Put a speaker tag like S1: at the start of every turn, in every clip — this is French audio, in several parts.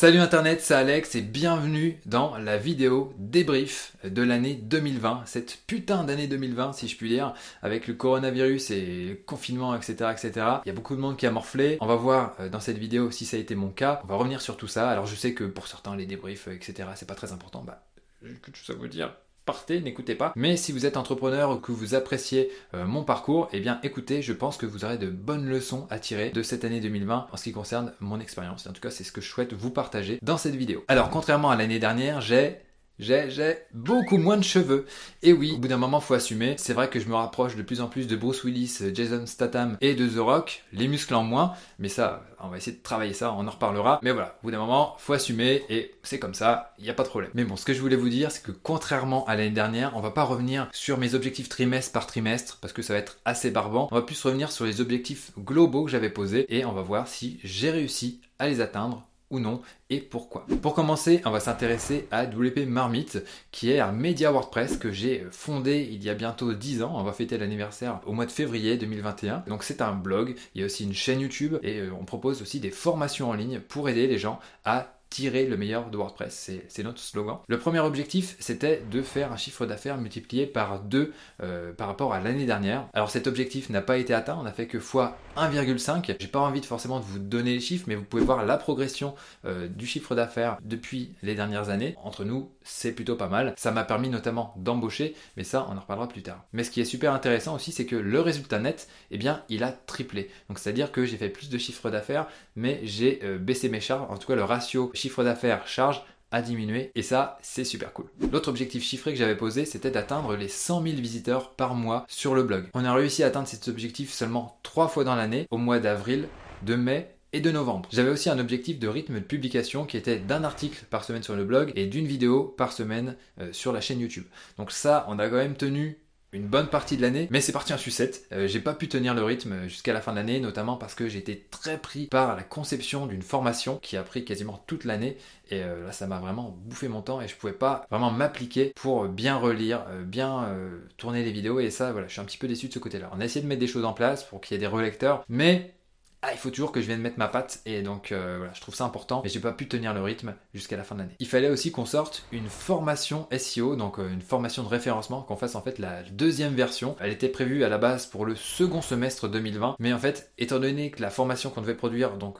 S1: Salut Internet, c'est Alex et bienvenue dans la vidéo débrief de l'année 2020. Cette putain d'année 2020, si je puis dire, avec le coronavirus et confinement, etc., etc. Il y a beaucoup de monde qui a morflé. On va voir euh, dans cette vidéo si ça a été mon cas. On va revenir sur tout ça. Alors je sais que pour certains, les débriefs, etc., c'est pas très important. Bah, que tout ça vous dire partez, n'écoutez pas. Mais si vous êtes entrepreneur ou que vous appréciez euh, mon parcours, eh bien écoutez, je pense que vous aurez de bonnes leçons à tirer de cette année 2020 en ce qui concerne mon expérience. En tout cas, c'est ce que je souhaite vous partager dans cette vidéo. Alors, contrairement à l'année dernière, j'ai j'ai beaucoup moins de cheveux. Et oui, au bout d'un moment, faut assumer. C'est vrai que je me rapproche de plus en plus de Bruce Willis, Jason Statham et de The Rock, les muscles en moins. Mais ça, on va essayer de travailler ça, on en reparlera. Mais voilà, au bout d'un moment, faut assumer et c'est comme ça, il n'y a pas de problème. Mais bon, ce que je voulais vous dire, c'est que contrairement à l'année dernière, on va pas revenir sur mes objectifs trimestre par trimestre parce que ça va être assez barbant. On va plus revenir sur les objectifs globaux que j'avais posés et on va voir si j'ai réussi à les atteindre ou non et pourquoi. Pour commencer, on va s'intéresser à WP Marmite qui est un média WordPress que j'ai fondé il y a bientôt 10 ans. On va fêter l'anniversaire au mois de février 2021. Donc c'est un blog, il y a aussi une chaîne YouTube et euh, on propose aussi des formations en ligne pour aider les gens à tirer le meilleur de WordPress, c'est notre slogan. Le premier objectif, c'était de faire un chiffre d'affaires multiplié par 2 euh, par rapport à l'année dernière. Alors cet objectif n'a pas été atteint, on a fait que x 1,5. J'ai pas envie de forcément de vous donner les chiffres, mais vous pouvez voir la progression euh, du chiffre d'affaires depuis les dernières années. Entre nous, c'est plutôt pas mal. Ça m'a permis notamment d'embaucher, mais ça, on en reparlera plus tard. Mais ce qui est super intéressant aussi, c'est que le résultat net, eh bien, il a triplé. Donc c'est-à-dire que j'ai fait plus de chiffre d'affaires, mais j'ai euh, baissé mes charges. En tout cas, le ratio chiffre d'affaires charge a diminué et ça c'est super cool. L'autre objectif chiffré que j'avais posé c'était d'atteindre les 100 000 visiteurs par mois sur le blog. On a réussi à atteindre cet objectif seulement trois fois dans l'année, au mois d'avril, de mai et de novembre. J'avais aussi un objectif de rythme de publication qui était d'un article par semaine sur le blog et d'une vidéo par semaine euh, sur la chaîne YouTube. Donc ça on a quand même tenu une bonne partie de l'année, mais c'est parti en sucette. Euh, j'ai pas pu tenir le rythme jusqu'à la fin de l'année, notamment parce que j'étais très pris par la conception d'une formation qui a pris quasiment toute l'année. Et euh, là, ça m'a vraiment bouffé mon temps et je pouvais pas vraiment m'appliquer pour bien relire, euh, bien tourner les vidéos. Et ça, voilà, je suis un petit peu déçu de ce côté-là. On a essayé de mettre des choses en place pour qu'il y ait des relecteurs, mais ah, il faut toujours que je vienne mettre ma patte et donc euh, voilà, je trouve ça important, mais j'ai pas pu tenir le rythme jusqu'à la fin de l'année. Il fallait aussi qu'on sorte une formation SEO, donc euh, une formation de référencement, qu'on fasse en fait la deuxième version. Elle était prévue à la base pour le second semestre 2020, mais en fait, étant donné que la formation qu'on devait produire donc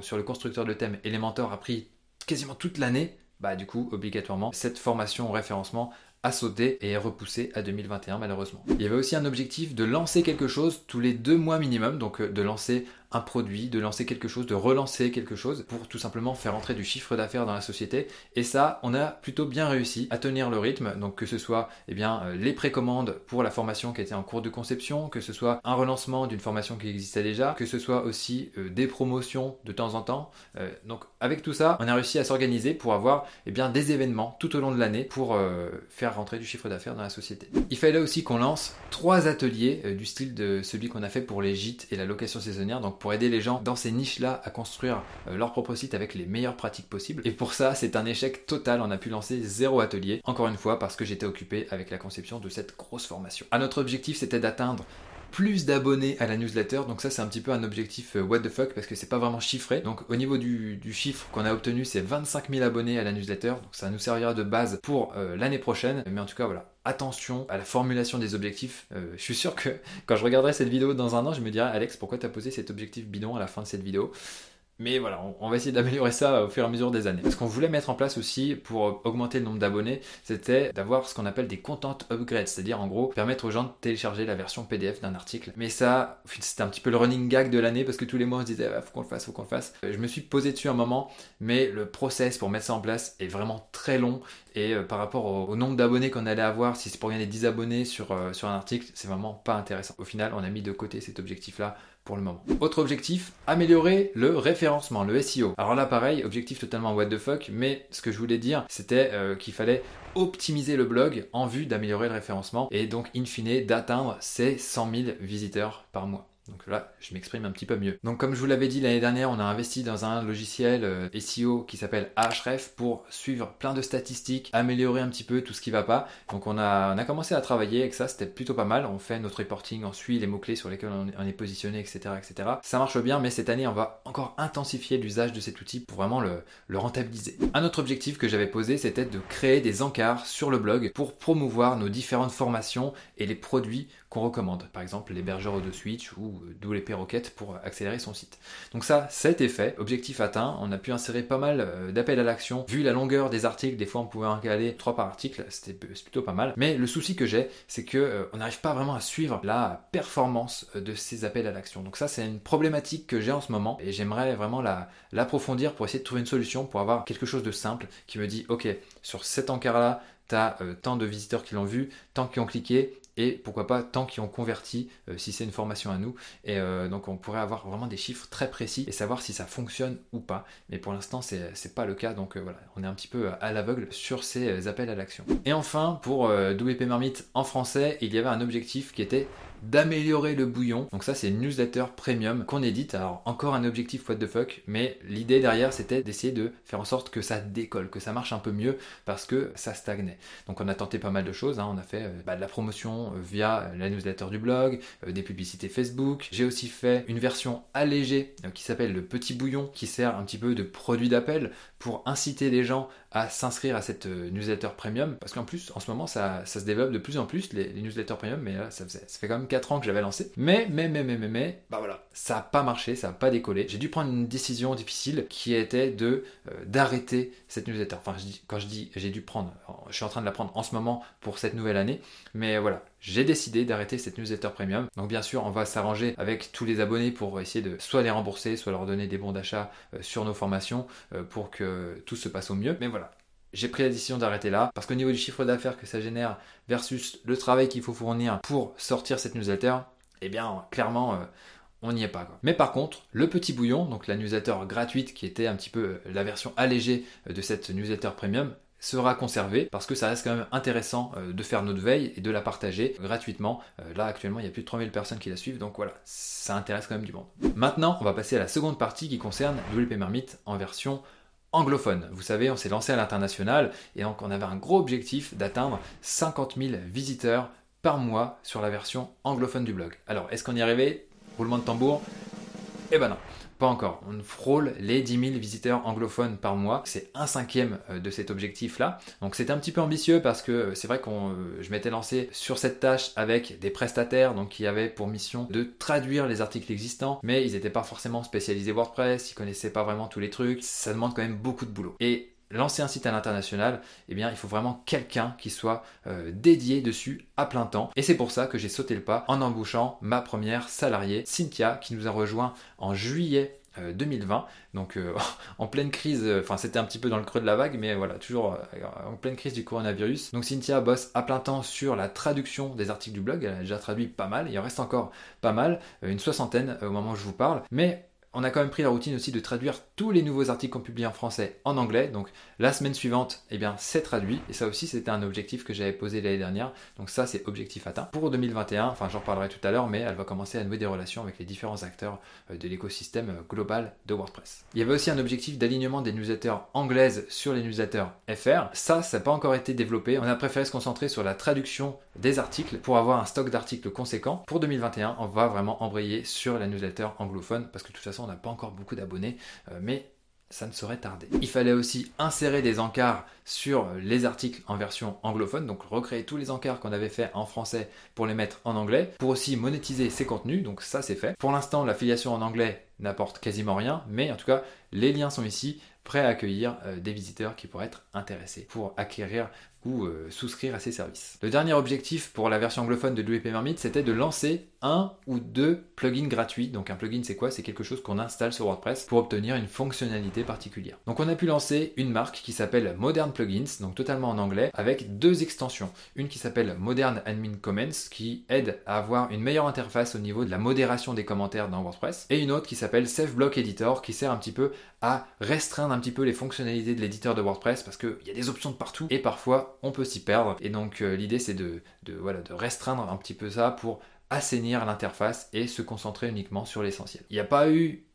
S1: sur le constructeur de thème Elementor a pris quasiment toute l'année, bah du coup obligatoirement cette formation référencement a sauté et est repoussé à 2021 malheureusement. Il y avait aussi un objectif de lancer quelque chose tous les deux mois minimum, donc euh, de lancer un produit, de lancer quelque chose, de relancer quelque chose pour tout simplement faire entrer du chiffre d'affaires dans la société. Et ça, on a plutôt bien réussi à tenir le rythme. Donc que ce soit eh bien, euh, les précommandes pour la formation qui était en cours de conception, que ce soit un relancement d'une formation qui existait déjà, que ce soit aussi euh, des promotions de temps en temps. Euh, donc avec tout ça, on a réussi à s'organiser pour avoir eh bien, des événements tout au long de l'année pour faire rentrer du chiffre d'affaires dans la société. Il fallait aussi qu'on lance trois ateliers du style de celui qu'on a fait pour les gîtes et la location saisonnière. Pour aider les gens dans ces niches-là à construire euh, leur propre site avec les meilleures pratiques possibles. Et pour ça, c'est un échec total. On a pu lancer zéro atelier, encore une fois parce que j'étais occupé avec la conception de cette grosse formation. À notre objectif, c'était d'atteindre plus d'abonnés à la newsletter. Donc ça c'est un petit peu un objectif euh, what the fuck parce que c'est pas vraiment chiffré. Donc au niveau du, chiffre qu'on a obtenu c'est 25 000 abonnés à la newsletter. Donc ça nous servira de base pour euh, l'année prochaine. Mais en tout cas voilà, attention à la formulation des objectifs. Euh, je suis sûr que quand je regarderai cette vidéo dans un an, je me dirai Alex, pourquoi tu as posé cet objectif bidon à la fin de cette vidéo? Mais voilà, on, va essayer d'améliorer ça au fur et à mesure des années. Ce qu'on voulait mettre en place aussi pour augmenter le nombre d'abonnés, c'était d'avoir ce qu'on appelle des content upgrades, c'est-à-dire en gros permettre aux gens de télécharger la version PDF d'un article. Mais ça, c'était un petit peu le running gag de l'année parce que tous les mois on se disait ah, faut qu'on le fasse, faut qu'on le fasse. Je me suis posé dessus un moment, mais le process pour mettre ça en place est vraiment très long et euh, par rapport au, nombre d'abonnés qu'on allait avoir, si c'est pour gagner 10 abonnés sur, euh, sur un article, c'est vraiment pas intéressant. Au final, on a mis de côté cet objectif-là le moment. Autre objectif, améliorer le référencement, le SEO. Alors là pareil, objectif totalement what the fuck, mais ce que je voulais dire c'était euh, qu'il fallait optimiser le blog en vue d'améliorer le référencement et donc in fine d'atteindre ces 100 000 visiteurs par mois. Donc là, je m'exprime un petit peu mieux. Donc comme je vous l'avais dit l'année dernière, on a investi dans un logiciel euh, SEO qui s'appelle Ahref pour suivre plein de statistiques, améliorer un petit peu tout ce qui va pas. Donc on a, on a commencé à travailler avec ça, c'était plutôt pas mal. On fait notre reporting, on suit les mots-clés sur lesquels on est positionné, etc., etc. Ça marche bien, mais cette année, on va encore intensifier l'usage de cet outil pour vraiment le, rentabiliser. Un autre objectif que j'avais posé, c'était de créer des encarts sur le blog pour promouvoir nos différentes formations et les produits qu'on recommande. Par exemple, l'hébergeur de Switch ou euh, d'où les perroquettes pour accélérer son site. Donc ça, été fait. Objectif atteint. On a pu insérer pas mal euh, d'appels à l'action. Vu la longueur des articles, des fois on pouvait en caler 3 par article. C'était plutôt pas mal. Mais le souci que j'ai, c'est que euh, on n'arrive pas vraiment à suivre la performance de ces appels à l'action. Donc ça, c'est une problématique que j'ai en ce moment et j'aimerais vraiment l'approfondir pour essayer de trouver une solution pour avoir quelque chose de simple qui me dit, ok, sur cet encart-là, tu as tant de visiteurs qui l'ont vu, tant qui ont cliqué, et pourquoi pas tant qui ont converti euh, si c'est une formation à nous. Et euh, donc on pourrait avoir vraiment des chiffres très précis et savoir si ça fonctionne ou pas. Mais pour l'instant c'est pas le cas, donc euh, voilà, on est un petit peu à l'aveugle sur ces appels à l'action. Et enfin pour WP Marmite en français, il y avait un objectif qui était d'améliorer le bouillon. Donc ça c'est une newsletter premium qu'on édite. Alors encore un objectif what the fuck, mais l'idée derrière c'était d'essayer de faire en sorte que ça décolle, que ça marche un peu mieux parce que ça stagnait. Donc on a tenté pas mal de choses. Hein. On a fait euh, bah, de la promotion euh, via la newsletter du blog, euh, des publicités Facebook. J'ai aussi fait une version allégée qui s'appelle le petit bouillon qui sert un petit peu de produit d'appel pour inciter les gens à s'inscrire à cette newsletter premium parce qu'en plus en ce moment ça, se développe de plus en plus les, newsletters premium mais là ça, ça fait quand même 4 ans que j'avais lancé. Mais, mais, mais, mais, mais, mais, bah voilà, ça n'a pas marché, ça n'a pas décollé. J'ai dû prendre une décision difficile qui était de euh, d'arrêter cette newsletter. Enfin, quand je dis j'ai dû prendre, je suis en train de la prendre en ce moment pour cette nouvelle année. Mais voilà, j'ai décidé d'arrêter cette newsletter premium. Donc bien sûr, on va s'arranger avec tous les abonnés pour essayer de soit les rembourser, soit leur donner des bons d'achat euh, sur nos formations euh, pour que tout se passe au mieux. Mais voilà, j'ai pris la décision d'arrêter là parce qu'au niveau du chiffre d'affaires que ça génère versus le travail qu'il faut fournir pour sortir cette newsletter, eh bien clairement euh, on n'y est pas. Mais par contre, le petit bouillon, donc la newsletter gratuite qui était un petit peu euh, la version allégée euh, de cette newsletter premium, sera conservé parce que ça reste quand même intéressant de faire notre veille et de la partager gratuitement. Là actuellement il y a plus de 3000 personnes qui la suivent donc voilà, ça intéresse quand même du monde. Maintenant on va passer à la seconde partie qui concerne WP Marmite en version anglophone. Vous savez, on s'est lancé à l'international et donc on avait un gros objectif d'atteindre 50 000 visiteurs par mois sur la version anglophone du blog. Alors, est-ce qu'on y est arrivé? Roulement de tambour? Eh ben non. Pas encore. On frôle les 10 000 visiteurs anglophones par mois. C'est un cinquième euh, de cet objectif-là. Donc c'est un petit peu ambitieux parce que euh, c'est vrai que euh, je m'étais lancé sur cette tâche avec des prestataires donc qui avaient pour mission de traduire les articles existants, mais ils n'étaient pas forcément spécialisés WordPress, ils connaissaient pas vraiment tous les trucs. Ça demande quand même beaucoup de boulot. Et lancer un site à l'international, eh bien, il faut vraiment quelqu'un qui soit dédié dessus à plein temps. Et c'est pour ça que j'ai sauté le pas en embauchant ma première salariée, Cynthia, qui nous a rejoint en juillet 2020, euh, donc euh, en pleine crise, euh, enfin c'était un petit peu dans le creux de la vague, mais voilà, toujours en pleine crise du coronavirus. Donc Cynthia bosse à plein temps sur la traduction des articles du blog, elle a déjà traduit pas mal, il en reste encore pas mal, une soixantaine au moment où je vous parle, on a quand même pris la routine aussi de traduire tous les nouveaux articles qu'on publie en français en anglais. Donc la semaine suivante, eh bien, c'est traduit. Et ça aussi, c'était un objectif que j'avais posé l'année dernière. Donc ça, c'est objectif atteint. Pour 2021, enfin, j'en reparlerai tout à l'heure, mais elle va commencer à nouer des relations avec les différents acteurs euh, de l'écosystème euh, global de WordPress. Il y avait aussi un objectif d'alignement des newsletters anglaises sur les newsletters FR. Ça, ça n'a pas encore été développé. On a préféré se concentrer sur la traduction des articles pour avoir un stock d'articles conséquent. Pour 2021, on va vraiment embrayer sur la newsletter anglophone parce que de toute façon, on n'a pas encore beaucoup d'abonnés, euh, mais ça ne saurait tarder. Il fallait aussi insérer des encarts sur les articles en version anglophone, donc recréer tous les encarts qu'on avait fait en français pour les mettre en anglais, pour aussi monétiser ces contenus, donc ça c'est fait. Pour l'instant, l'affiliation en anglais n'apporte quasiment rien, mais en tout cas, les liens sont ici, prêts à accueillir euh, des visiteurs qui pourraient être intéressés pour acquérir ou euh, souscrire à ces services. Le dernier objectif pour la version anglophone de WP Marmite, c'était de lancer un ou deux plugins gratuits. Donc un plugin c'est quoi? C'est quelque chose qu'on installe sur WordPress pour obtenir une fonctionnalité particulière. Donc on a pu lancer une marque qui s'appelle Modern Plugins, donc totalement en anglais, avec deux extensions. Une qui s'appelle Modern Admin Comments, qui aide à avoir une meilleure interface au niveau de la modération des commentaires dans WordPress, et une autre qui s'appelle Safe Block Editor, qui sert un petit peu à restreindre un petit peu les fonctionnalités de l'éditeur de WordPress, parce qu'il y a des options de partout, et parfois on peut s'y perdre. Et donc euh, l'idée c'est de, voilà, de restreindre un petit peu ça pour assainir l'interface et se concentrer uniquement sur l'essentiel. Il n'y a pas eu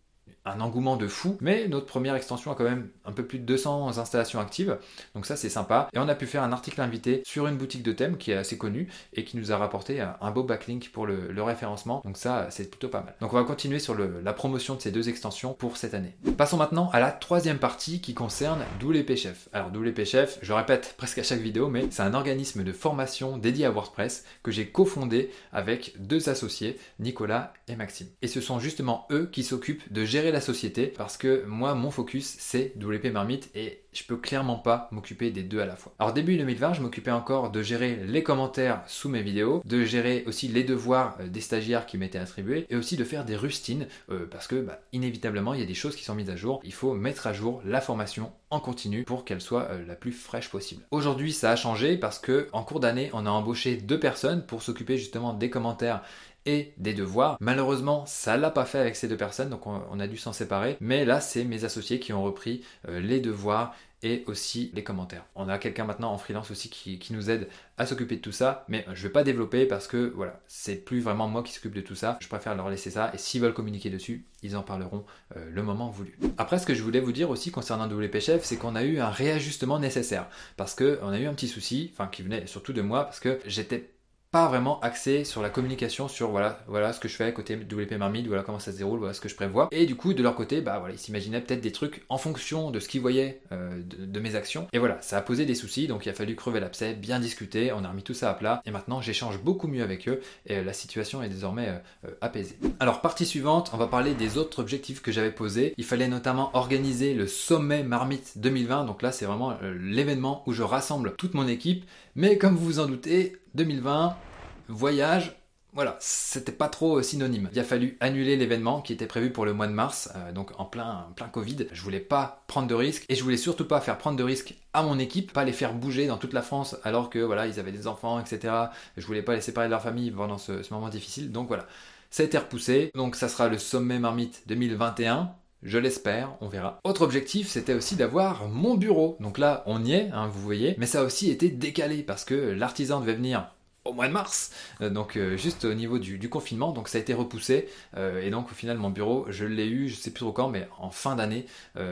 S1: un engouement de fou, mais notre première extension a quand même un peu plus de 200 installations actives, donc ça c'est sympa. Et on a pu faire un article invité sur une boutique de thème qui est assez connue et qui nous a rapporté un beau backlink pour le, référencement, donc ça c'est plutôt pas mal. Donc on va continuer sur la promotion de ces deux extensions pour cette année. Passons maintenant à la troisième partie qui concerne WP Chef. Alors WP Chef, je répète presque à chaque vidéo, mais c'est un organisme de formation dédié à WordPress que j'ai cofondé avec deux associés, Nicolas et Maxime. Et ce sont justement eux qui s'occupent de gérer société parce que moi, mon focus, c'est WP Marmite et je peux clairement pas m'occuper des deux à la fois. Alors début 2020, je m'occupais encore de gérer les commentaires sous mes vidéos, de gérer aussi les devoirs euh, des stagiaires qui m'étaient attribués et aussi de faire des rustines euh, parce que bah, inévitablement, il y a des choses qui sont mises à jour. Il faut mettre à jour la formation en continu pour qu'elle soit euh, la plus fraîche possible. Aujourd'hui, ça a changé parce que en cours d'année, on a embauché deux personnes pour s'occuper justement des commentaires et des devoirs. Malheureusement, ça l'a pas fait avec ces deux personnes, donc on, a dû s'en séparer. Mais là, c'est mes associés qui ont repris euh, les devoirs et aussi les commentaires. On a quelqu'un maintenant en freelance aussi qui, nous aide à s'occuper de tout ça, mais je vais pas développer parce que voilà, c'est plus vraiment moi qui s'occupe de tout ça. Je préfère leur laisser ça et s'ils veulent communiquer dessus, ils en parleront euh, le moment voulu. Après, ce que je voulais vous dire aussi concernant WP Chef, c'est qu'on a eu un réajustement nécessaire parce que on a eu un petit souci, enfin qui venait surtout de moi parce que j'étais pas vraiment axé sur la communication, sur voilà, voilà ce que je fais côté WP Marmite, voilà comment ça se déroule, voilà ce que je prévois. Et du coup, de leur côté, bah voilà, ils s'imaginaient peut-être des trucs en fonction de ce qu'ils voyaient euh, de, mes actions. Et voilà, ça a posé des soucis, donc il a fallu crever l'abcès, bien discuter, on a remis tout ça à plat, et maintenant j'échange beaucoup mieux avec eux, et la situation est désormais euh, euh, apaisée. Alors, partie suivante, on va parler des autres objectifs que j'avais posés. Il fallait notamment organiser le sommet Marmite 2020, donc là c'est vraiment l'événement où je rassemble toute mon équipe, mais comme vous vous en doutez, 2020, voyage, voilà, c'était pas trop synonyme. Il a fallu annuler l'événement qui était prévu pour le mois de mars, euh, donc en plein, Covid. Je voulais pas prendre de risques et je voulais surtout pas faire prendre de risques à mon équipe, pas les faire bouger dans toute la France alors que voilà, ils avaient des enfants, etc. Je voulais pas les séparer de leur famille pendant ce, ce moment difficile. Donc voilà, ça a été repoussé. Donc ça sera le sommet Marmite 2021. Je l'espère, on verra. Autre objectif, c'était aussi d'avoir mon bureau. Donc là, on y est, hein, vous voyez, mais ça a aussi été décalé parce que l'artisan devait venir au mois de mars, euh, donc euh, juste au niveau du, confinement, donc ça a été repoussé, euh, et donc au final mon bureau, je l'ai eu, je sais plus trop quand, mais en fin d'année,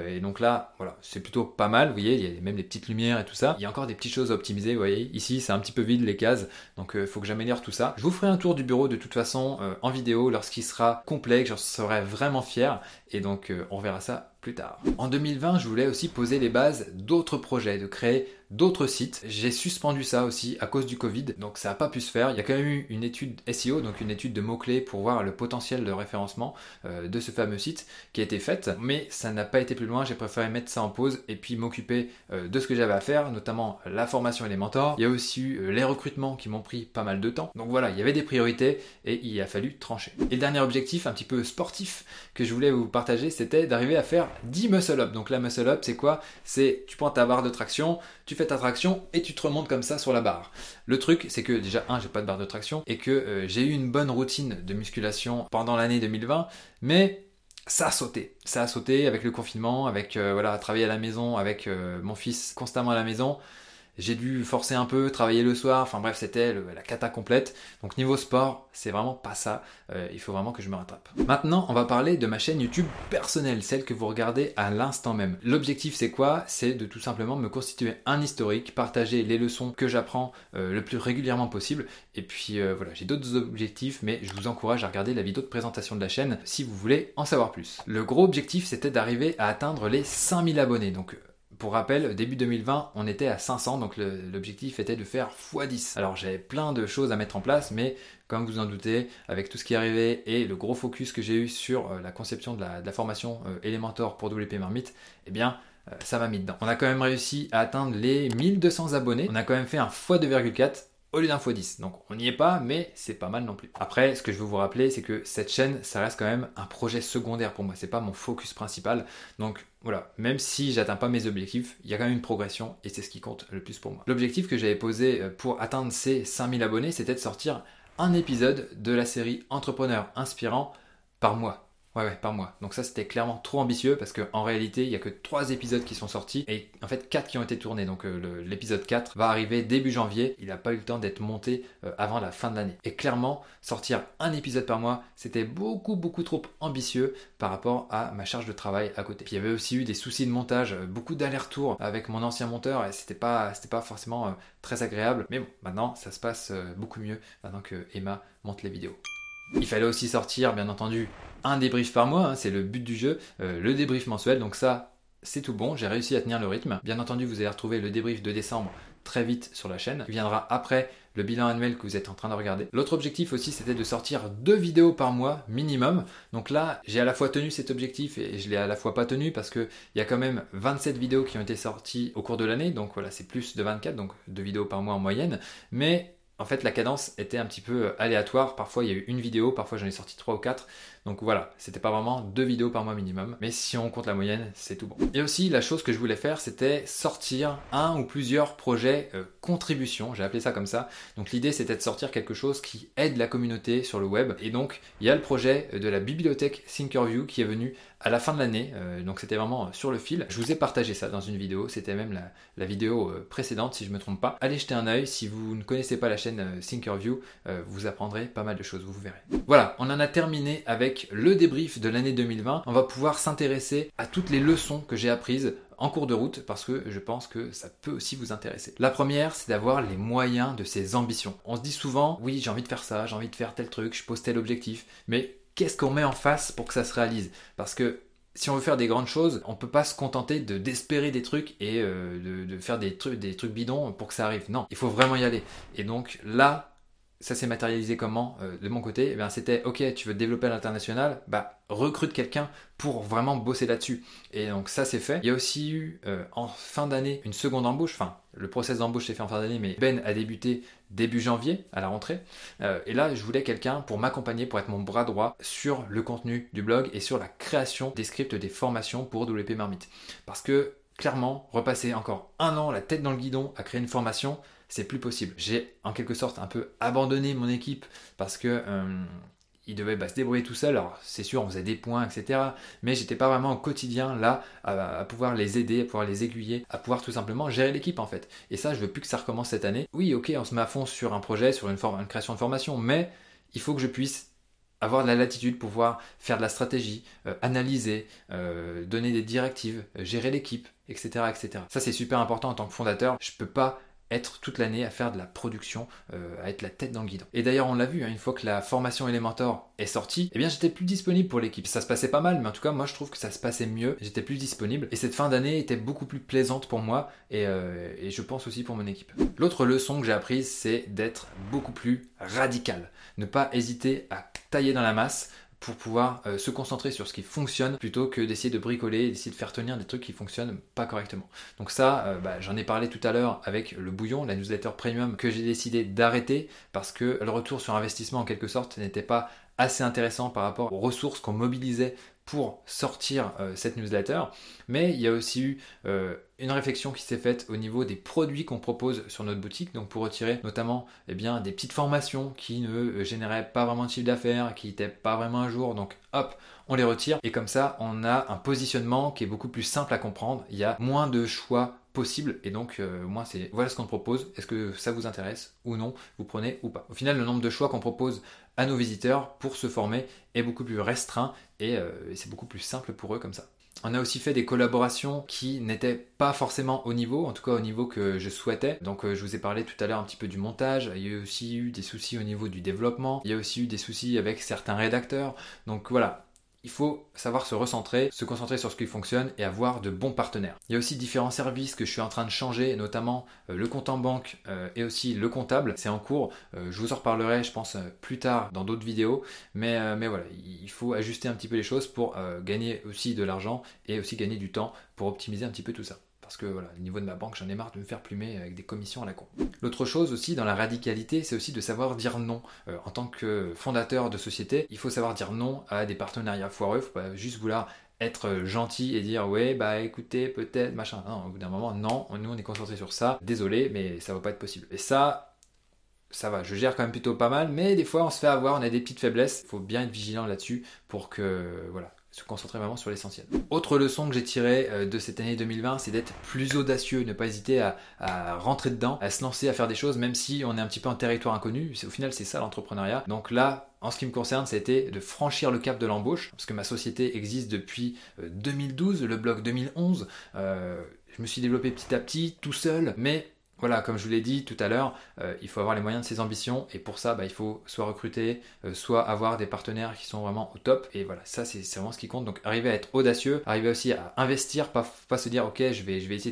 S1: et donc là, voilà, c'est plutôt pas mal, vous voyez, il y a même des petites lumières et tout ça, il y a encore des petites choses à optimiser, vous voyez, ici c'est un petit peu vide les cases, donc il faut que j'améliore tout ça. Je vous ferai un tour du bureau de toute façon en vidéo lorsqu'il sera complet, que j'en serai vraiment fier, et donc on verra ça plus tard. En 2020, je voulais aussi poser les bases d'autres projets, de créer d'autres sites. J'ai suspendu ça aussi à cause du Covid, donc ça n'a pas pu se faire. Il y a quand même eu une étude SEO, donc une étude de mots-clés pour voir le potentiel de référencement euh, de ce fameux site qui a été faite, mais ça n'a pas été plus loin. J'ai préféré mettre ça en pause et puis m'occuper euh, de ce que j'avais à faire, notamment la formation et les mentors. Il y a aussi eu euh, les recrutements qui m'ont pris pas mal de temps. Donc voilà, il y avait des priorités et il a fallu trancher. Et le dernier objectif, un petit peu sportif, que je voulais vous partager, c'était d'arriver à faire 10 muscle up. Donc la muscle up, c'est quoi? C'est tu prends ta barre de traction, tu fais ta traction et tu te remontes comme ça sur la barre. Le truc, c'est que déjà, un, j'ai pas de barre de traction et que euh, j'ai eu une bonne routine de musculation pendant l'année 2020, mais ça a sauté. Ça a sauté avec le confinement, avec euh, voilà, travailler à la maison, avec euh, mon fils constamment à la maison j'ai dû forcer un peu, travailler le soir, enfin bref, c'était la cata complète. Donc niveau sport, c'est vraiment pas ça. Euh, il faut vraiment que je me rattrape. Maintenant, on va parler de ma chaîne YouTube personnelle, celle que vous regardez à l'instant même. L'objectif, c'est quoi? C'est de tout simplement me constituer un historique, partager les leçons que j'apprends euh, le plus régulièrement possible. Et puis euh, voilà, j'ai d'autres objectifs, mais je vous encourage à regarder la vidéo de présentation de la chaîne si vous voulez en savoir plus. Le gros objectif, c'était d'arriver à atteindre les 5000 abonnés. Pour rappel, début 2020, on était à 500, donc l'objectif était de faire x10. Alors j'avais plein de choses à mettre en place, mais comme vous en doutez, avec tout ce qui est arrivé et le gros focus que j'ai eu sur euh, la conception de la, formation euh, Elementor pour WP Marmite, eh bien, euh, ça m'a mis dedans. On a quand même réussi à atteindre les 1200 abonnés. On a quand même fait un x2,4 au lieu d'un x10. Donc on n'y est pas, mais c'est pas mal non plus. Après, ce que je veux vous rappeler, c'est que cette chaîne, ça reste quand même un projet secondaire pour moi. C'est pas mon focus principal. Donc voilà, même si j'atteins pas mes objectifs, il y a quand même une progression et c'est ce qui compte le plus pour moi. L'objectif que j'avais posé euh, pour atteindre ces 5000 abonnés, c'était de sortir un épisode de la série Entrepreneur inspirant par mois. Ouais, ouais, par mois. Donc ça, c'était clairement trop ambitieux parce qu'en réalité, il n'y a que 3 épisodes qui sont sortis et en fait 4 qui ont été tournés. Donc euh, l'épisode 4 va arriver début janvier. Il n'a pas eu le temps d'être monté euh, avant la fin de l'année. Et clairement, sortir un épisode par mois, c'était beaucoup, beaucoup trop ambitieux par rapport à ma charge de travail à côté. Puis il y avait aussi eu des soucis de montage, euh, beaucoup d'allers-retours avec mon ancien monteur et c'était pas, c'était pas forcément très agréable. Mais bon, maintenant, ça se passe beaucoup mieux maintenant que Emma monte les vidéos. Il fallait aussi sortir, bien entendu, un débrief par mois, hein, c'est le but du jeu, euh, le débrief mensuel, donc ça, c'est tout bon, j'ai réussi à tenir le rythme. Bien entendu, vous allez retrouver le débrief de décembre très vite sur la chaîne, qui viendra après le bilan annuel que vous êtes en train de regarder. L'autre objectif aussi, c'était de sortir deux vidéos par mois minimum. Donc là, j'ai à la fois tenu cet objectif et je l'ai à la fois pas tenu parce qu'il y a quand même 27 vidéos qui ont été sorties au cours de l'année. Donc voilà, c'est plus de 24, donc deux vidéos par mois en moyenne. Mais en fait, la cadence était un petit peu aléatoire. Parfois, il y a eu une vidéo, parfois j'en ai sorti trois ou quatre. Donc voilà, c'était pas vraiment deux vidéos par mois minimum, mais si on compte la moyenne, c'est tout bon. Et aussi, la chose que je voulais faire, c'était sortir un ou plusieurs projets euh, contribution, j'ai appelé ça comme ça. Donc l'idée, c'était de sortir quelque chose qui aide la communauté sur le web. Et donc, il y a le projet de la bibliothèque Thinkerview qui est venu à la fin de l'année, euh, donc c'était vraiment sur le fil. Je vous ai partagé ça dans une vidéo, c'était même la, vidéo euh, précédente si je me trompe pas. Allez jeter un œil, si vous ne connaissez pas la chaîne Thinkerview, vous apprendrez pas mal de choses, vous verrez. Voilà, on en a terminé le débrief de l'année 2020, on va pouvoir s'intéresser à toutes les leçons que j'ai apprises en cours de route parce que je pense que ça peut aussi vous intéresser. La première, c'est d'avoir les moyens de ses ambitions. On se dit souvent, oui, j'ai envie de faire ça, j'ai envie de faire tel truc, je pose tel objectif, mais qu'est-ce qu'on met en face pour que ça se réalise? Parce que si on veut faire des grandes choses, on peut pas se contenter de d'espérer des trucs et euh, de, faire des trucs, des trucs bidons pour que ça arrive. Non, il faut vraiment y aller. Et donc là, ça s'est matérialisé comment euh, de mon côté? Eh C'était ok, tu veux développer à l'international, bah, recrute quelqu'un pour vraiment bosser là-dessus. Et donc ça c'est fait. Il y a aussi eu euh, en fin d'année une seconde embauche, enfin le process d'embauche s'est fait en fin d'année, mais Ben a débuté début janvier à la rentrée. Euh, et là je voulais quelqu'un pour m'accompagner, pour être mon bras droit sur le contenu du blog et sur la création des scripts des formations pour WP Marmite. Parce que clairement, repasser encore un an la tête dans le guidon à créer une formation, c'est plus possible. J'ai en quelque sorte un peu abandonné mon équipe parce que euh, il devait bah, se débrouiller tout seul. Alors c'est sûr, on faisait des points, etc. Mais j'étais pas vraiment au quotidien là à, pouvoir les aider, à pouvoir les aiguiller, à pouvoir tout simplement gérer l'équipe en fait. Et ça, je veux plus que ça recommence cette année. Oui, ok, on se met à fond sur un projet, sur une, création de formation, mais il faut que je puisse avoir de la latitude pouvoir faire de la stratégie, euh, analyser, euh, donner des directives, gérer l'équipe, etc., etc. Ça c'est super important en tant que fondateur. Je peux pas être toute l'année à faire de la production, euh, à être la tête dans le guidon. Et d'ailleurs, on l'a vu, hein, une fois que la formation Elementor est sortie, eh bien j'étais plus disponible pour l'équipe. Ça se passait pas mal, mais en tout cas, moi je trouve que ça se passait mieux. J'étais plus disponible. Et cette fin d'année était beaucoup plus plaisante pour moi et, euh, et je pense aussi pour mon équipe. L'autre leçon que j'ai apprise, c'est d'être beaucoup plus radical. Ne pas hésiter à tailler dans la masse, pour pouvoir euh, se concentrer sur ce qui fonctionne plutôt que d'essayer de bricoler, d'essayer de faire tenir des trucs qui fonctionnent pas correctement. Donc ça, euh, bah, j'en ai parlé tout à l'heure avec le bouillon, la newsletter premium que j'ai décidé d'arrêter parce que le retour sur investissement en quelque sorte n'était pas assez intéressant par rapport aux ressources qu'on mobilisait pour sortir euh, cette newsletter. Mais il y a aussi eu euh, une réflexion qui s'est faite au niveau des produits qu'on propose sur notre boutique, donc pour retirer notamment eh bien, des petites formations qui ne euh, généraient pas vraiment de chiffre d'affaires, qui n'étaient pas vraiment à jour, donc hop, on les retire. Et comme ça on a un positionnement qui est beaucoup plus simple à comprendre, il y a moins de choix possible et donc moi c'est voilà ce qu'on propose. Est-ce que ça vous intéresse ou non? Vous prenez ou pas. Au final le nombre de choix qu'on propose à nos visiteurs pour se former est beaucoup plus restreint euh, et, c'est beaucoup plus simple pour eux comme ça. On a aussi fait des collaborations qui n'étaient pas forcément au niveau, en tout cas au niveau que je souhaitais. Donc euh, je vous ai parlé tout à l'heure un petit peu du montage, il y a aussi eu des soucis au niveau du développement, il y a aussi eu des soucis avec certains rédacteurs. Donc voilà, il faut savoir se recentrer, se concentrer sur ce qui fonctionne et avoir de bons partenaires. Il y a aussi différents services que je suis en train de changer, notamment euh, le compte en banque euh, et aussi le comptable. C'est en cours. Euh, je vous en reparlerai, je pense, plus tard dans d'autres vidéos. Mais, mais voilà, il faut ajuster un petit peu les choses pour gagner aussi de l'argent et aussi gagner du temps pour optimiser un petit peu tout ça parce que voilà, au niveau de ma banque, j'en ai marre de me faire plumer avec des commissions à la con. L'autre chose aussi dans la radicalité, c'est aussi de savoir dire non. Euh, en tant que fondateur de société, il faut savoir dire non à des partenariats foireux, faut pas juste vouloir être gentil et dire ouais bah écoutez peut-être machin non au bout d'un moment non nous on est concentré sur ça désolé mais ça va pas être possible et ça ça va, je gère quand même plutôt pas mal, mais des fois on se fait avoir, on a des petites faiblesses. Il faut bien être vigilant là-dessus pour que voilà, se concentrer vraiment sur l'essentiel. Autre leçon que j'ai tirée euh, de cette année 2020, c'est d'être plus audacieux, ne pas hésiter à, rentrer dedans, à se lancer, à faire des choses, même si on est un petit peu en territoire inconnu. Au final, c'est ça l'entrepreneuriat. Donc là, en ce qui me concerne, c'était de franchir le cap de l'embauche, parce que ma société existe depuis 2012, euh, le blog 2011. Euh, je me suis développé petit à petit, tout seul, mais voilà, comme je vous l'ai dit tout à l'heure, euh, il faut avoir les moyens de ses ambitions et pour ça, bah, il faut soit recruter, euh, soit avoir des partenaires qui sont vraiment au top. Et voilà, ça c'est vraiment ce qui compte. Donc arriver à être audacieux, arriver aussi à investir, pas, pas se dire ok, je vais, essayer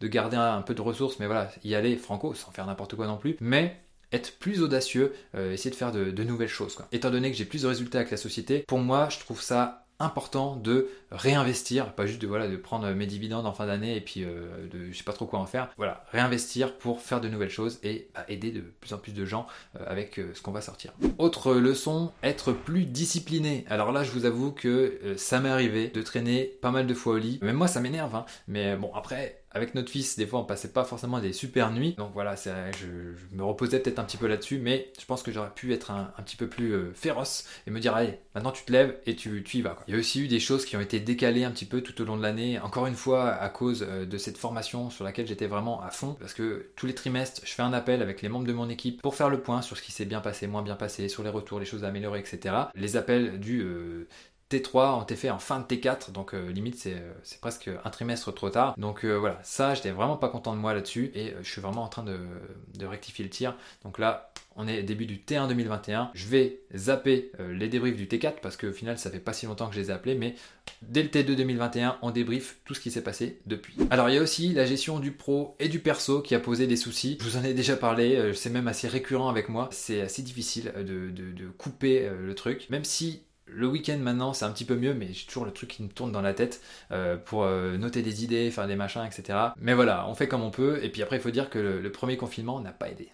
S1: de, garder un, peu de ressources, mais voilà, y aller franco, sans faire n'importe quoi non plus. Mais être plus audacieux, euh, essayer de faire de nouvelles choses. Étant donné que j'ai plus de résultats avec la société, pour moi, je trouve ça important de réinvestir, pas juste de, voilà, de prendre mes dividendes en fin d'année et puis euh, de je sais pas trop quoi en faire. Voilà, réinvestir pour faire de nouvelles choses et bah, aider de plus en plus de gens euh, avec euh, ce qu'on va sortir. Autre leçon, être plus discipliné. Alors là, je vous avoue que ça m'est arrivé de traîner pas mal de fois au lit. Même moi, ça m'énerve, hein. mais bon, après, avec notre fils, des fois, on passait pas forcément des super nuits. Donc voilà, je, me reposais peut-être un petit peu là-dessus, mais je pense que j'aurais pu être un, petit peu plus féroce et me dire, allez, maintenant tu te lèves et tu, tu y vas. Il y a aussi eu des choses qui ont été décalées un petit peu tout au long de l'année, encore une fois à cause euh, de cette formation sur laquelle j'étais vraiment à fond, parce que tous les trimestres, je fais un appel avec les membres de mon équipe pour faire le point sur ce qui s'est bien passé, moins bien passé, sur les retours, les choses à améliorer, etc. Les appels du euh, T3 ont été faits en fin de T4, donc euh, limite c'est presque un trimestre trop tard. Donc voilà, ça j'étais vraiment pas content de moi là-dessus et je suis vraiment en train de, de rectifier le tir. Donc là, on est début du T1 2021. Je vais zapper euh, les débriefs du T4 parce qu'au final, ça fait pas si longtemps que je les ai appelés, mais dès le T2 2021, on débrief tout ce qui s'est passé depuis. Alors, il y a aussi la gestion du pro et du perso qui a posé des soucis. Je vous en ai déjà parlé, euh, c'est même assez récurrent avec moi. C'est assez difficile de, couper euh, le truc, même si le week-end maintenant c'est un petit peu mieux, mais j'ai toujours le truc qui me tourne dans la tête pour noter des idées, faire des machins, etc. Mais voilà, on fait comme on peut. Et puis après, il faut dire que le premier confinement n'a pas aidé.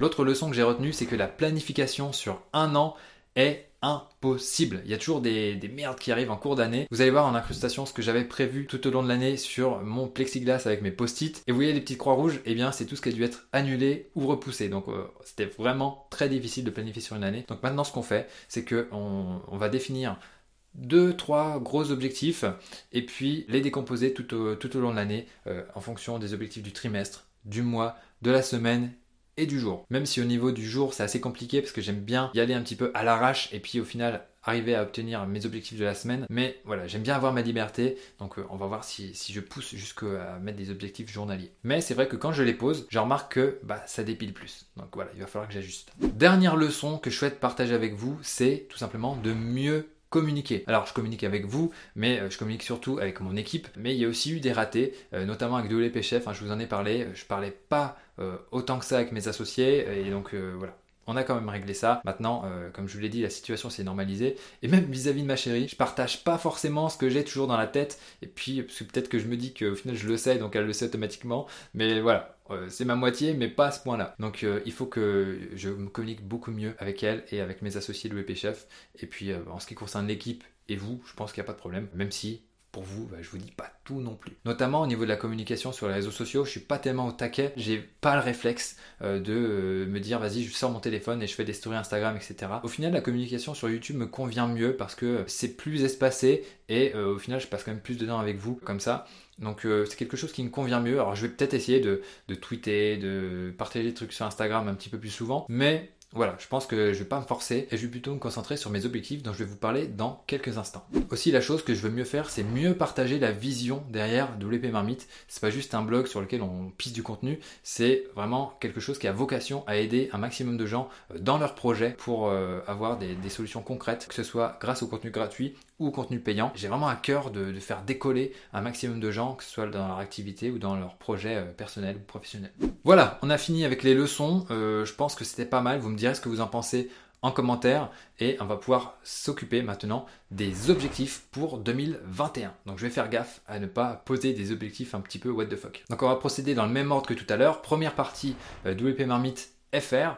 S1: L'autre leçon que j'ai retenue, c'est que la planification sur un an est impossible. Il y a toujours des, merdes qui arrivent en cours d'année. Vous allez voir en incrustation ce que j'avais prévu tout au long de l'année sur mon plexiglas avec mes post-it. Et vous voyez les petites croix rouges, eh bien c'est tout ce qui a dû être annulé ou repoussé. Donc euh, c'était vraiment très difficile de planifier sur une année. Donc maintenant ce qu'on fait, c'est qu'on on va définir deux, trois gros objectifs et puis les décomposer tout au, tout au long de l'année euh, en fonction des objectifs du trimestre, du mois, de la semaine et du jour. Même si au niveau du jour c'est assez compliqué parce que j'aime bien y aller un petit peu à l'arrache et puis au final arriver à obtenir mes objectifs de la semaine. Mais voilà, j'aime bien avoir ma liberté, donc euh, on va voir si, je pousse jusqu'à mettre des objectifs journaliers. Mais c'est vrai que quand je les pose, je remarque que bah, ça dépile plus. Donc voilà, il va falloir que j'ajuste. Dernière leçon que je souhaite partager avec vous, c'est tout simplement de mieux Alors je communique avec vous, mais euh, je communique surtout avec mon équipe. Mais il y a aussi eu des ratés, euh, notamment avec WP Chef, hein, je vous en ai parlé. Je parlais pas euh, autant que ça avec mes associés, et donc voilà. On a quand même réglé ça. Maintenant, comme je vous l'ai dit, la situation s'est normalisée. Et même vis-à-vis de ma chérie, je partage pas forcément ce que j'ai toujours dans la tête. Et puis, peut-être que je me dis qu'au final, je le sais, donc elle le sait automatiquement. Mais voilà, euh, c'est ma moitié, mais pas à ce point-là. Donc euh, il faut que je me communique beaucoup mieux avec elle et avec mes associés de Chef. Et puis euh, en ce qui concerne l'équipe et vous, je pense qu'il n'y a pas de problème, même si pour vous, bah, je vous dis pas tout non plus. Notamment au niveau de la communication sur les réseaux sociaux, je suis pas tellement au taquet, j'ai pas le réflexe de me dire vas-y, je sors mon téléphone et je fais des stories Instagram, etc. Au final, la communication sur YouTube me convient mieux parce que c'est plus espacé et au final, je passe quand même plus de temps avec vous comme ça. Donc euh, c'est quelque chose qui me convient mieux. Alors je vais peut-être essayer de, tweeter, de partager des trucs sur Instagram un petit peu plus souvent, mais voilà, je pense que je vais pas me forcer et je vais plutôt me concentrer sur mes objectifs dont je vais vous parler dans quelques instants. Aussi, la chose que je veux mieux faire, c'est mieux partager la vision derrière WP Marmite. C'est pas juste un blog sur lequel on pisse du contenu, c'est vraiment quelque chose qui a vocation à aider un maximum de gens euh, dans leurs projets pour euh, avoir des, solutions concrètes, que ce soit grâce au contenu gratuit ou contenu payant. J'ai vraiment à cœur de, faire décoller un maximum de gens, que ce soit dans leur activité ou dans leur projet euh, personnel ou professionnel. Voilà, on a fini avec les leçons. je pense que c'était pas mal. Vous me ce que vous en pensez en commentaire et on va pouvoir s'occuper maintenant des objectifs pour 2021. Donc je vais faire gaffe à ne pas poser des objectifs un petit peu what the fuck. Donc on va procéder dans le même ordre que tout à l'heure. Première partie, euh, WP Marmite FR.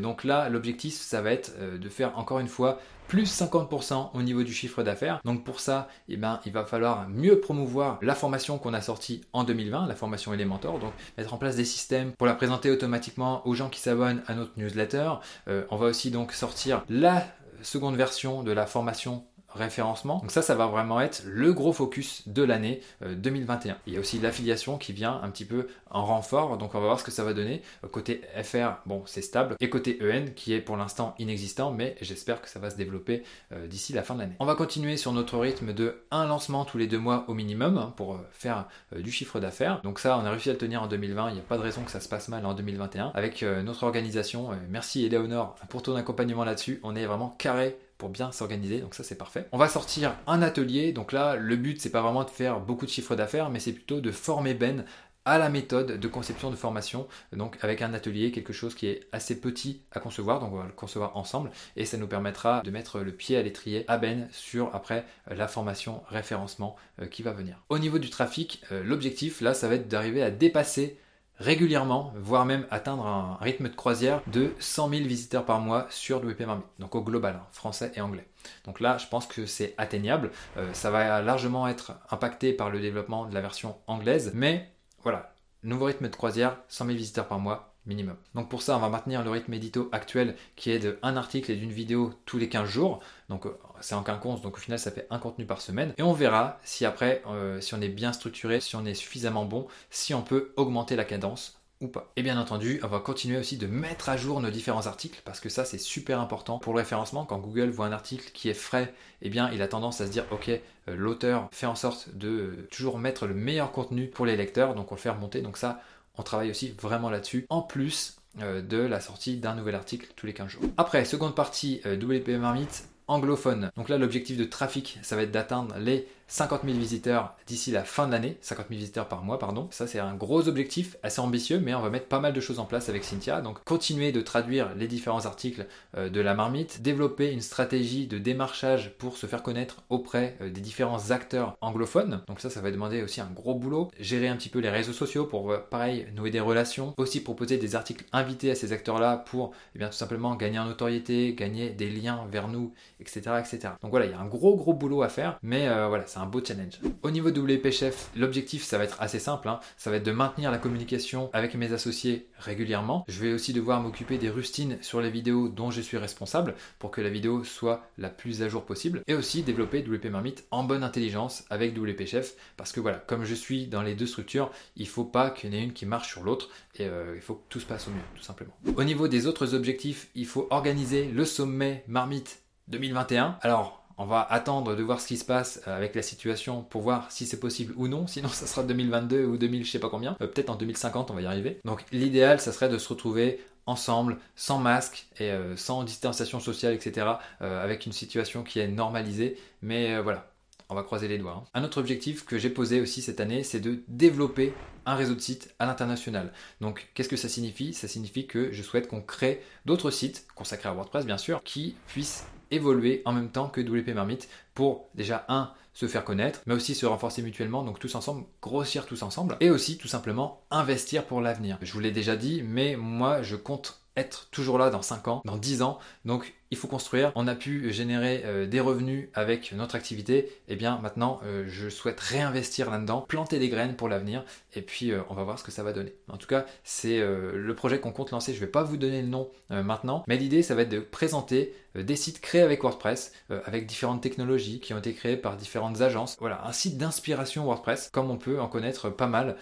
S1: donc là, l'objectif, ça va être de faire encore une fois plus 50% au niveau du chiffre d'affaires. Donc pour ça, eh ben, il va falloir mieux promouvoir la formation qu'on a sortie en 2020, la formation Elementor. Donc mettre en place des systèmes pour la présenter automatiquement aux gens qui s'abonnent à notre newsletter. Euh, on va aussi donc sortir la seconde version de la formation référencement. Donc ça, ça va vraiment être le gros focus de l'année 2021. Euh, Il y a aussi l'affiliation qui vient un petit peu en renfort, donc on va voir ce que ça va donner. Euh, côté FR, bon, c'est stable, et côté EN qui est pour l'instant inexistant, mais j'espère que ça va se développer euh, d'ici la fin de l'année. On va continuer sur notre rythme de un lancement tous les deux mois au minimum hein, pour faire du chiffre d'affaires. Donc ça, on a réussi à le tenir en 2020, il n'y a pas de raison que ça se passe mal en 2021. Avec notre organisation, merci Eleonore pour ton accompagnement là-dessus, on est vraiment carré pour bien s'organiser, donc ça c'est parfait. On va sortir un atelier, donc là le but c'est pas vraiment de faire beaucoup de chiffres d'affaires, mais c'est plutôt de former Ben à la méthode de conception de formation, donc avec un atelier, quelque chose qui est assez petit à concevoir, donc on va le concevoir ensemble, et ça nous permettra de mettre le pied à l'étrier à Ben sur après la formation référencement euh, qui va venir. Au niveau du trafic, euh, l'objectif là, ça va être d'arriver à dépasser régulièrement, voire même atteindre un rythme de croisière de 100 000 visiteurs par mois sur WP Marmite, donc au global, hein, français et anglais. Donc là, je pense que c'est atteignable. Euh, ça va largement être impacté par le développement de la version anglaise, mais voilà, nouveau rythme de croisière, 100 000 visiteurs par mois, minimum. Donc pour ça, on va maintenir le rythme édito actuel qui est de un article et d'une vidéo tous les 15 jours. Donc euh, c'est en quinconce, donc au final ça fait un contenu par semaine. Et on verra si après, euh, si on est bien structuré, si on est suffisamment bon, si on peut augmenter la cadence ou pas. Et bien entendu, on va continuer aussi de mettre à jour nos différents articles parce que ça c'est super important pour le référencement. Quand Google voit un article qui est frais, eh bien il a tendance à se dire ok, euh, l'auteur fait en sorte de toujours mettre le meilleur contenu pour les lecteurs, donc on le fait remonter. Donc ça, on travaille aussi vraiment là-dessus, en plus euh, de la sortie d'un nouvel article tous les 15 jours. Après, seconde partie, euh, WP Marmite anglophone. Donc là, l'objectif de trafic, ça va être d'atteindre les 50 000 visiteurs d'ici la fin de l'année, 50 000 visiteurs par mois, pardon. Ça, c'est un gros objectif, assez ambitieux, mais on va mettre pas mal de choses en place avec Cynthia. Donc, continuer de traduire les différents articles euh, de la marmite, développer une stratégie de démarchage pour se faire connaître auprès euh, des différents acteurs anglophones. Donc ça, ça va demander aussi un gros boulot. Gérer un petit peu les réseaux sociaux pour, euh, pareil, nouer des relations. Aussi proposer des articles invités à ces acteurs-là pour, eh bien, tout simplement gagner en notoriété, gagner des liens vers nous, etc., etc. Donc voilà, il y a un gros, gros boulot à faire, mais voilà, un beau challenge. Au niveau de WP Chef, l'objectif ça va être assez simple, hein. ça va être de maintenir la communication avec mes associés régulièrement. Je vais aussi devoir m'occuper des rustines sur les vidéos dont je suis responsable pour que la vidéo soit la plus à jour possible et aussi développer WP Marmite en bonne intelligence avec WP Chef parce que voilà, comme je suis dans les deux structures, il faut pas qu'il y en ait une qui marche sur l'autre et euh, il faut que tout se passe au mieux tout simplement. Au niveau des autres objectifs, il faut organiser le sommet Marmite 2021. Alors, on va attendre de voir ce qui se passe euh, avec la situation pour voir si c'est possible ou non. Sinon, ça sera 2022 ou 2000, je sais pas combien. Euh, peut-être en 2050, on va y arriver. Donc, l'idéal, ça serait de se retrouver ensemble, sans masque et euh, sans distanciation sociale, etc., avec une situation qui est normalisée. Mais voilà, on va croiser les doigts. Hein. Un autre objectif que j'ai posé aussi cette année, c'est de développer un réseau de sites à l'international. Donc, qu'est-ce que ça signifie? Ça signifie que je souhaite qu'on crée d'autres sites consacrés à WordPress, bien sûr, qui puissent évoluer en même temps que WP Marmite pour déjà un se faire connaître, mais aussi se renforcer mutuellement, donc tous ensemble, grossir tous ensemble, et aussi tout simplement investir pour l'avenir. Je vous l'ai déjà dit, mais moi je compte être toujours là dans 5 ans, dans 10 ans, donc il faut construire. On a pu générer euh, des revenus avec notre activité. Et eh bien maintenant, euh, je souhaite réinvestir là-dedans, planter des graines pour l'avenir. Et puis, euh, on va voir ce que ça va donner. En tout cas, c'est le projet qu'on compte lancer. Je ne vais pas vous donner le nom maintenant, mais l'idée, ça va être de présenter des sites créés avec WordPress, avec différentes technologies qui ont été créées par différentes agences. Voilà, un site d'inspiration WordPress, comme on peut en connaître pas mal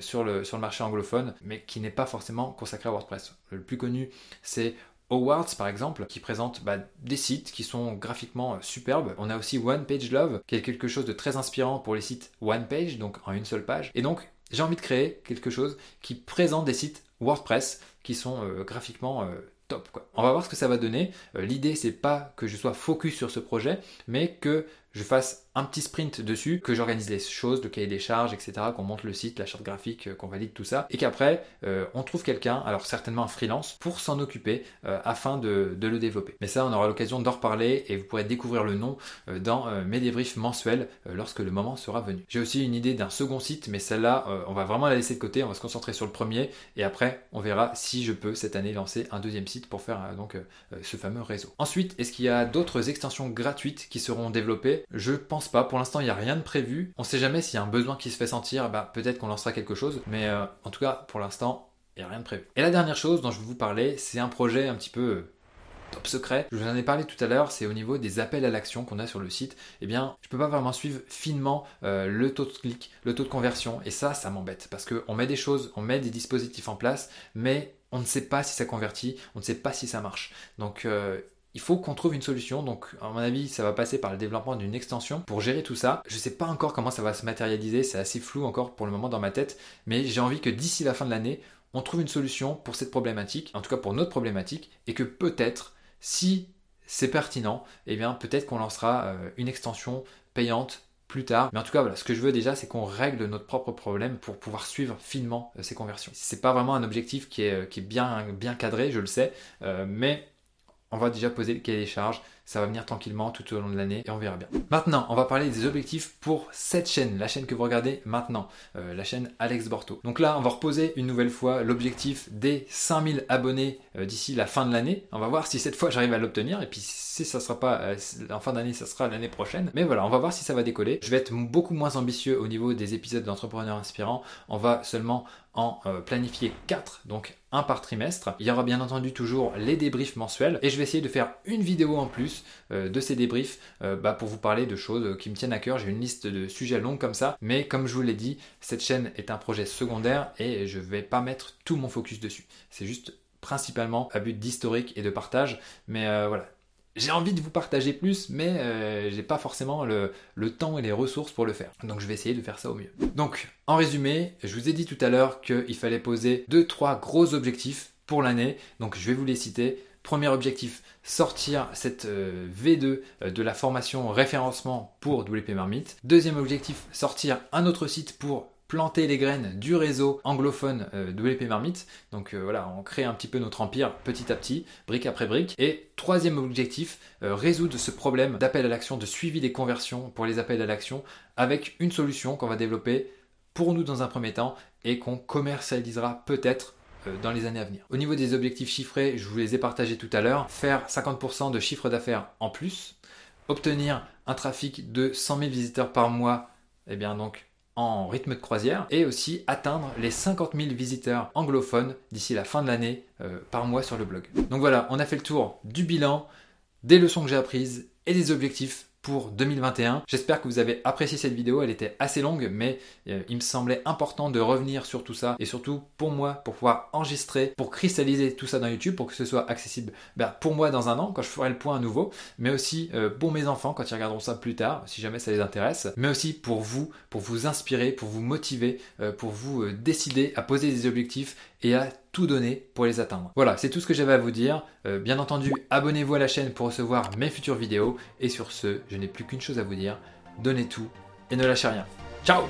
S1: sur, le, sur le marché anglophone, mais qui n'est pas forcément consacré à WordPress. Le plus connu, c'est Awards par exemple, qui présente bah, des sites qui sont graphiquement euh, superbes. On a aussi One Page Love, qui est quelque chose de très inspirant pour les sites One Page, donc en une seule page. Et donc, j'ai envie de créer quelque chose qui présente des sites WordPress qui sont euh, graphiquement euh, top. On va voir ce que ça va donner. L'idée, c'est pas que je sois focus sur ce projet, mais que je fasse un petit sprint dessus, que j'organise les choses, le cahier des charges, etc., qu'on monte le site, la charte graphique, euh, qu'on valide tout ça, et qu'après, euh, on trouve quelqu'un, alors certainement un freelance, pour s'en occuper euh, afin de, le développer. Mais ça, on aura l'occasion d'en reparler et vous pourrez découvrir le nom dans mes débriefs mensuels lorsque le moment sera venu. J'ai aussi une idée d'un second site, mais celle-là, on va vraiment la laisser de côté, on va se concentrer sur le premier, et après, on verra si je peux cette année lancer un deuxième site pour faire donc ce fameux réseau. Ensuite, est-ce qu'il y a d'autres extensions gratuites qui seront développées? Je pense pas. Pour l'instant, il n'y a rien de prévu. On sait jamais s'il y a un besoin qui se fait sentir, bah, peut-être qu'on lancera quelque chose. Mais euh, en tout cas, pour l'instant, il n'y a rien de prévu. Et la dernière chose dont je vais vous parler, c'est un projet un petit peu euh, top secret. Je vous en ai parlé tout à l'heure, c'est au niveau des appels à l'action qu'on a sur le site. Eh bien, je peux pas vraiment suivre finement euh, le taux de clic, le taux de conversion, et ça, ça m'embête parce qu'on met des choses, on met des dispositifs en place, mais on ne sait pas si ça convertit, on ne sait pas si ça marche. Donc il faut qu'on trouve une solution. Donc, à mon avis, ça va passer par le développement d'une extension pour gérer tout ça. Je ne sais pas encore comment ça va se matérialiser, c'est assez flou encore pour le moment dans ma tête, mais j'ai envie que d'ici la fin de l'année, on trouve une solution pour cette problématique, en tout cas pour notre problématique, et que peut-être, si c'est pertinent, eh bien peut-être qu'on lancera euh, une extension payante plus tard. Mais en tout cas, voilà, ce que je veux déjà, c'est qu'on règle notre propre problème pour pouvoir suivre finement euh, ces conversions. C'est pas vraiment un objectif qui est, euh, bien cadré, je le sais, mais on va déjà poser le cahier des charges, ça va venir tranquillement tout au long de l'année et on verra bien. Maintenant, on va parler des objectifs pour cette chaîne, la chaîne que vous regardez maintenant, euh, la chaîne Alex Borto. Donc là, on va reposer une nouvelle fois l'objectif des 5000 abonnés euh, d'ici la fin de l'année. On va voir si cette fois j'arrive à l'obtenir et puis si ça sera pas euh, en fin d'année, ça sera l'année prochaine. Mais voilà, on va voir si ça va décoller. Je vais être beaucoup moins ambitieux au niveau des épisodes d'entrepreneurs inspirants. On va seulement en planifier 4, donc un par trimestre. Il y aura bien entendu toujours les débriefs mensuels et je vais essayer de faire une vidéo en plus euh, de ces débriefs euh, bah, pour vous parler de choses qui me tiennent à cœur. J'ai une liste de sujets longs comme ça, mais comme je vous l'ai dit, cette chaîne est un projet secondaire et je vais pas mettre tout mon focus dessus. C'est juste principalement à but d'historique et de partage, mais euh, voilà, j'ai envie de vous partager plus, mais j'ai pas forcément le, le, temps et les ressources pour le faire. Donc je vais essayer de faire ça au mieux. Donc, en résumé, je vous ai dit tout à l'heure qu'il fallait poser 2-3 gros objectifs pour l'année. Donc je vais vous les citer. Premier objectif, sortir cette euh, V2 euh, de la formation référencement pour WP Marmite. Deuxième objectif, sortir un autre site pour planter les graines du réseau anglophone euh, WP Marmite. Donc voilà, on crée un petit peu notre empire petit à petit, brique après brique. Et troisième objectif, résoudre ce problème d'appel à l'action, de suivi des conversions pour les appels à l'action avec une solution qu'on va développer pour nous dans un premier temps et qu'on commercialisera peut-être dans les années à venir. Au niveau des objectifs chiffrés, je vous les ai partagés tout à l'heure. Faire 50% de chiffre d'affaires en plus, obtenir un trafic de 100 000 visiteurs par mois, eh bien donc en rythme de croisière, et aussi atteindre les 50 000 visiteurs anglophones d'ici la fin de l'année euh, par mois sur le blog. Donc voilà, on a fait le tour du bilan, des leçons que j'ai apprises et des objectifs pour 2021. J'espère que vous avez apprécié cette vidéo, elle était assez longue, mais euh, il me semblait important de revenir sur tout ça, et surtout pour moi, pour pouvoir enregistrer, pour cristalliser tout ça dans YouTube, pour que ce soit accessible ben, pour moi dans un an, quand je ferai le point à nouveau, mais aussi euh, pour mes enfants, quand ils regarderont ça plus tard, si jamais ça les intéresse, mais aussi pour vous, pour vous inspirer, pour vous motiver, euh, pour vous décider à poser des objectifs et à tout donner pour les atteindre. Voilà, c'est tout ce que j'avais à vous dire. Euh, bien entendu, abonnez-vous à la chaîne pour recevoir mes futures vidéos. Et sur ce, je n'ai plus qu'une chose à vous dire. Donnez tout et ne lâchez rien. Ciao